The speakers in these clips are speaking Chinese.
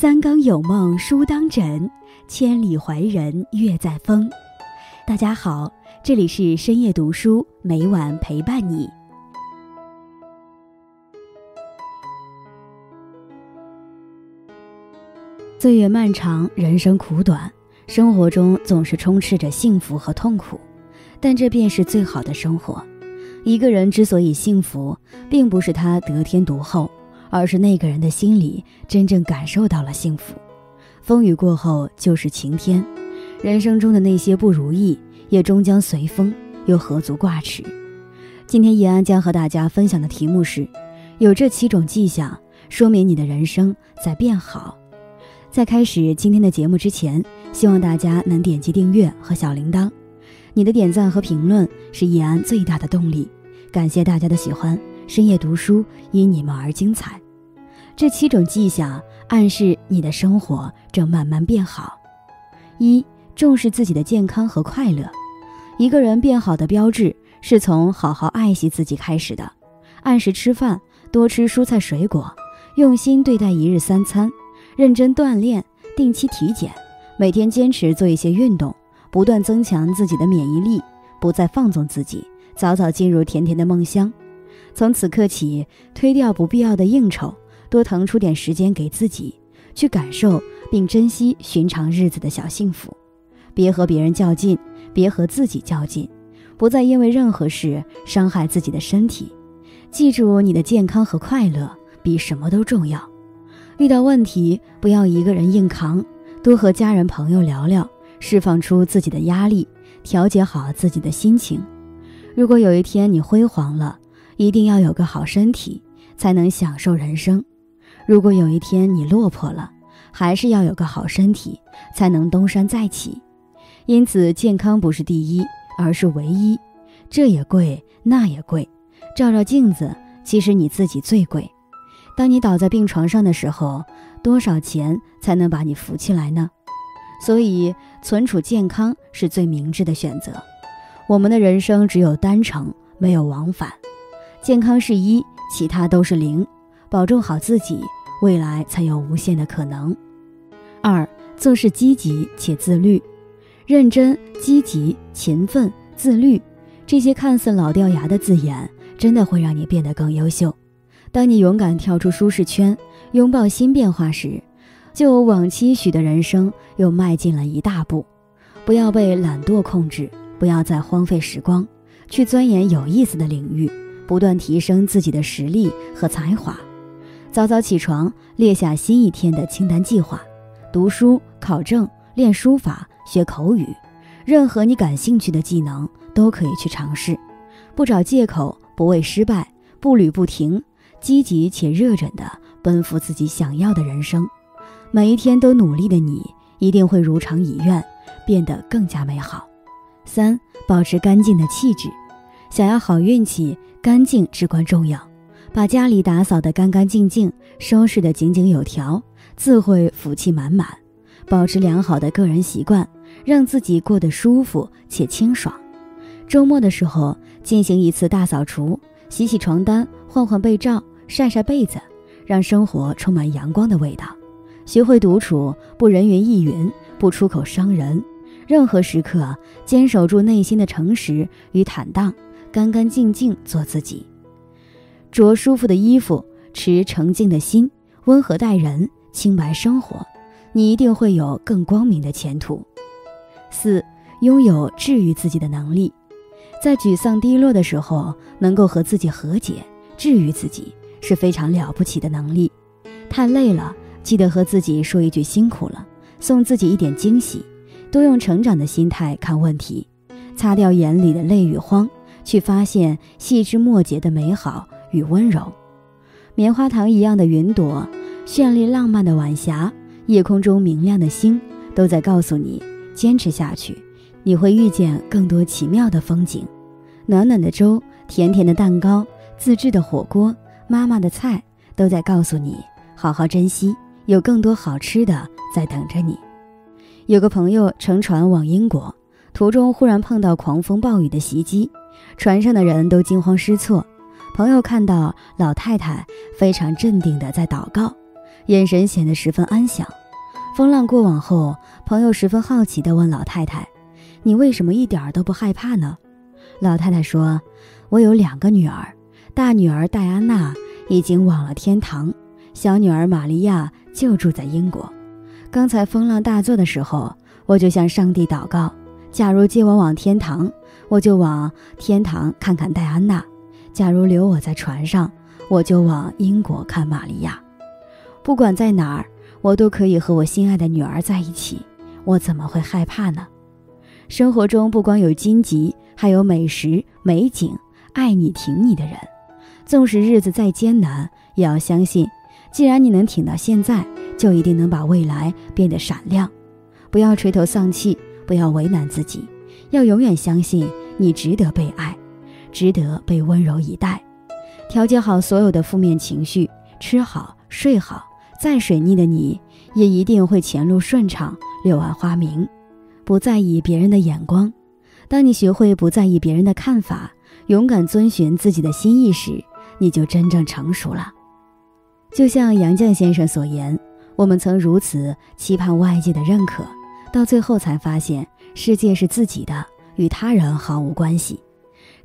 三更有梦书当枕，千里怀人月在风。大家好，这里是深夜读书，每晚陪伴你。岁月漫长，人生苦短，生活中总是充斥着幸福和痛苦，但这便是最好的生活。一个人之所以幸福，并不是他得天独厚，而是那个人的心里真正感受到了幸福。风雨过后就是晴天，人生中的那些不如意也终将随风，又何足挂齿？今天易安将和大家分享的题目是：有这七种迹象，说明你的人生在变好。在开始今天的节目之前，希望大家能点击订阅和小铃铛。你的点赞和评论是易安最大的动力，感谢大家的喜欢。深夜读书因你们而精彩。这七种迹象暗示你的生活正慢慢变好。一、重视自己的健康和快乐。一个人变好的标志是从好好爱惜自己开始的。按时吃饭，多吃蔬菜水果，用心对待一日三餐，认真锻炼，定期体检，每天坚持做一些运动。不断增强自己的免疫力，不再放纵自己，早早进入甜甜的梦乡。从此刻起，推掉不必要的应酬，多腾出点时间给自己，去感受并珍惜寻常日子的小幸福。别和别人较劲，别和自己较劲，不再因为任何事伤害自己的身体。记住，你的健康和快乐比什么都重要。遇到问题，不要一个人硬扛，多和家人朋友聊聊。释放出自己的压力，调节好自己的心情。如果有一天你辉煌了，一定要有个好身体，才能享受人生；如果有一天你落魄了，还是要有个好身体，才能东山再起。因此，健康不是第一，而是唯一。这也贵，那也贵。照照镜子，其实你自己最贵。当你倒在病床上的时候，多少钱才能把你扶起来呢？所以，存储健康是最明智的选择。我们的人生只有单程，没有往返。健康是一，其他都是零。保重好自己，未来才有无限的可能。二，做事积极且自律，认真、积极、勤奋、自律，这些看似老掉牙的字眼，真的会让你变得更优秀。当你勇敢跳出舒适圈，拥抱新变化时。就往期许的人生又迈进了一大步，不要被懒惰控制，不要再荒废时光，去钻研有意思的领域，不断提升自己的实力和才华。早早起床，列下新一天的清单计划，读书、考证、练书法、学口语，任何你感兴趣的技能都可以去尝试，不找借口，不畏失败，步履不停，积极且热忱地奔赴自己想要的人生。每一天都努力的你，一定会如偿以愿，变得更加美好。三、保持干净的气质，想要好运气，干净至关重要。把家里打扫得干干净净，收拾得井井有条，自会福气满满。保持良好的个人习惯，让自己过得舒服且清爽。周末的时候进行一次大扫除，洗洗床单，换换被罩，晒晒被子，让生活充满阳光的味道。学会独处，不人云亦云，不出口伤人。任何时刻，坚守住内心的诚实与坦荡，干干净净做自己。着舒服的衣服，持澄净的心，温和待人，清白生活，你一定会有更光明的前途。四，拥有治愈自己的能力，在沮丧低落的时候，能够和自己和解，治愈自己，是非常了不起的能力。太累了。记得和自己说一句辛苦了，送自己一点惊喜，多用成长的心态看问题，擦掉眼里的泪与慌，去发现细枝末节的美好与温柔。棉花糖一样的云朵，绚丽浪漫的晚霞，夜空中明亮的星，都在告诉你：坚持下去，你会遇见更多奇妙的风景。暖暖的粥，甜甜的蛋糕，自制的火锅，妈妈的菜，都在告诉你：好好珍惜。有更多好吃的在等着你。有个朋友乘船往英国，途中忽然碰到狂风暴雨的袭击，船上的人都惊慌失措。朋友看到老太太非常镇定地在祷告，眼神显得十分安详。风浪过往后，朋友十分好奇地问老太太：“你为什么一点都不害怕呢？”老太太说：“我有两个女儿，大女儿戴安娜已经往了天堂，小女儿玛利亚就住在英国。刚才风浪大作的时候，我就向上帝祷告：假如接我往天堂，我就往天堂看看戴安娜；假如留我在船上，我就往英国看玛利亚。不管在哪儿，我都可以和我心爱的女儿在一起，我怎么会害怕呢？生活中不光有荆棘。”还有美食、美景、爱你、挺你的人，纵使日子再艰难，也要相信，既然你能挺到现在，就一定能把未来变得闪亮。不要垂头丧气，不要为难自己，要永远相信你值得被爱，值得被温柔以待。调节好所有的负面情绪，吃好睡好，再水逆的你也一定会前路顺畅，柳暗花明。不在意别人的眼光。当你学会不在意别人的看法，勇敢遵循自己的心意时，你就真正成熟了。就像杨绛先生所言：“我们曾如此期盼外界的认可，到最后才发现世界是自己的，与他人毫无关系。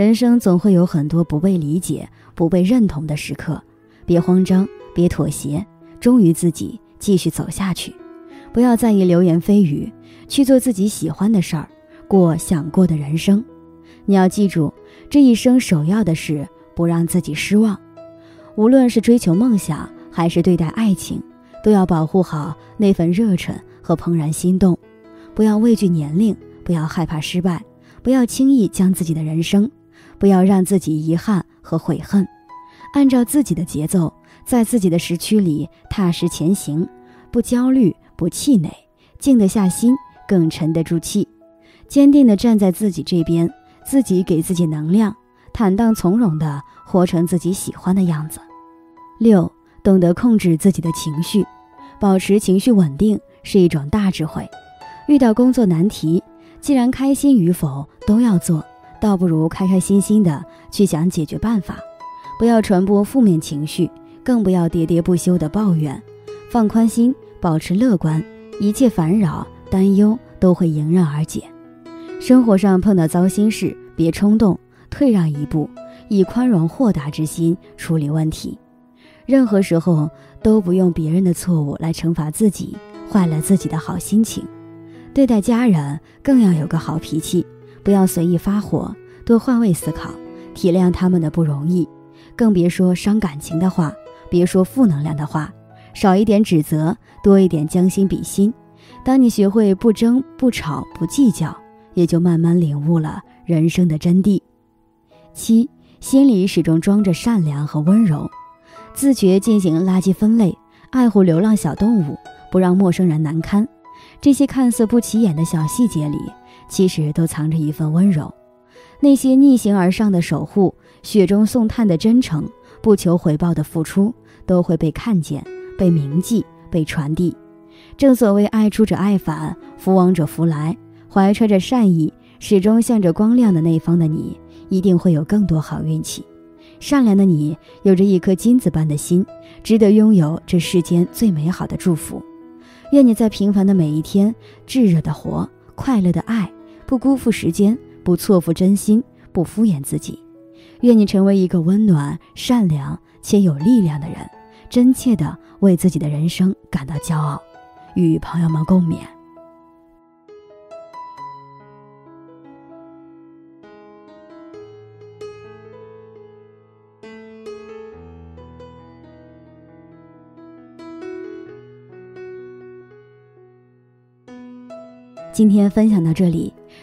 人生总会有很多不被理解、不被认同的时刻，别慌张，别妥协，忠于自己，继续走下去。不要在意流言蜚语，去做自己喜欢的事儿。”过想过的人生，你要记住，这一生首要的是不让自己失望。无论是追求梦想，还是对待爱情，都要保护好那份热忱和怦然心动。不要畏惧年龄，不要害怕失败，不要轻易将自己的人生，不要让自己遗憾和悔恨。按照自己的节奏，在自己的时区里踏实前行，不焦虑，不气馁，静得下心，更沉得住气。坚定地站在自己这边，自己给自己能量，坦荡从容地活成自己喜欢的样子。六，懂得控制自己的情绪，保持情绪稳定是一种大智慧。遇到工作难题，既然开心与否都要做，倒不如开开心心的去想解决办法。不要传播负面情绪，更不要喋喋不休的抱怨。放宽心，保持乐观，一切烦扰、担忧都会迎刃而解。生活上碰到糟心事，别冲动，退让一步，以宽容豁达之心处理问题。任何时候都不用别人的错误来惩罚自己，坏了自己的好心情。对待家人更要有个好脾气，不要随意发火，多换位思考，体谅他们的不容易。更别说伤感情的话，别说负能量的话，少一点指责，多一点将心比心。当你学会不争、不吵、不计较。也就慢慢领悟了人生的真谛。七，心里始终装着善良和温柔，自觉进行垃圾分类，爱护流浪小动物，不让陌生人难堪。这些看似不起眼的小细节里，其实都藏着一份温柔。那些逆行而上的守护，雪中送炭的真诚，不求回报的付出，都会被看见、被铭记、被传递。正所谓爱出者爱返，福往者福来。怀揣着善意，始终向着光亮的那方的你，一定会有更多好运气。善良的你，有着一颗金子般的心，值得拥有这世间最美好的祝福。愿你在平凡的每一天，炙热的活，快乐的爱，不辜负时间，不错付真心，不敷衍自己。愿你成为一个温暖、善良且有力量的人，真切的为自己的人生感到骄傲。与朋友们共勉。今天分享到这里，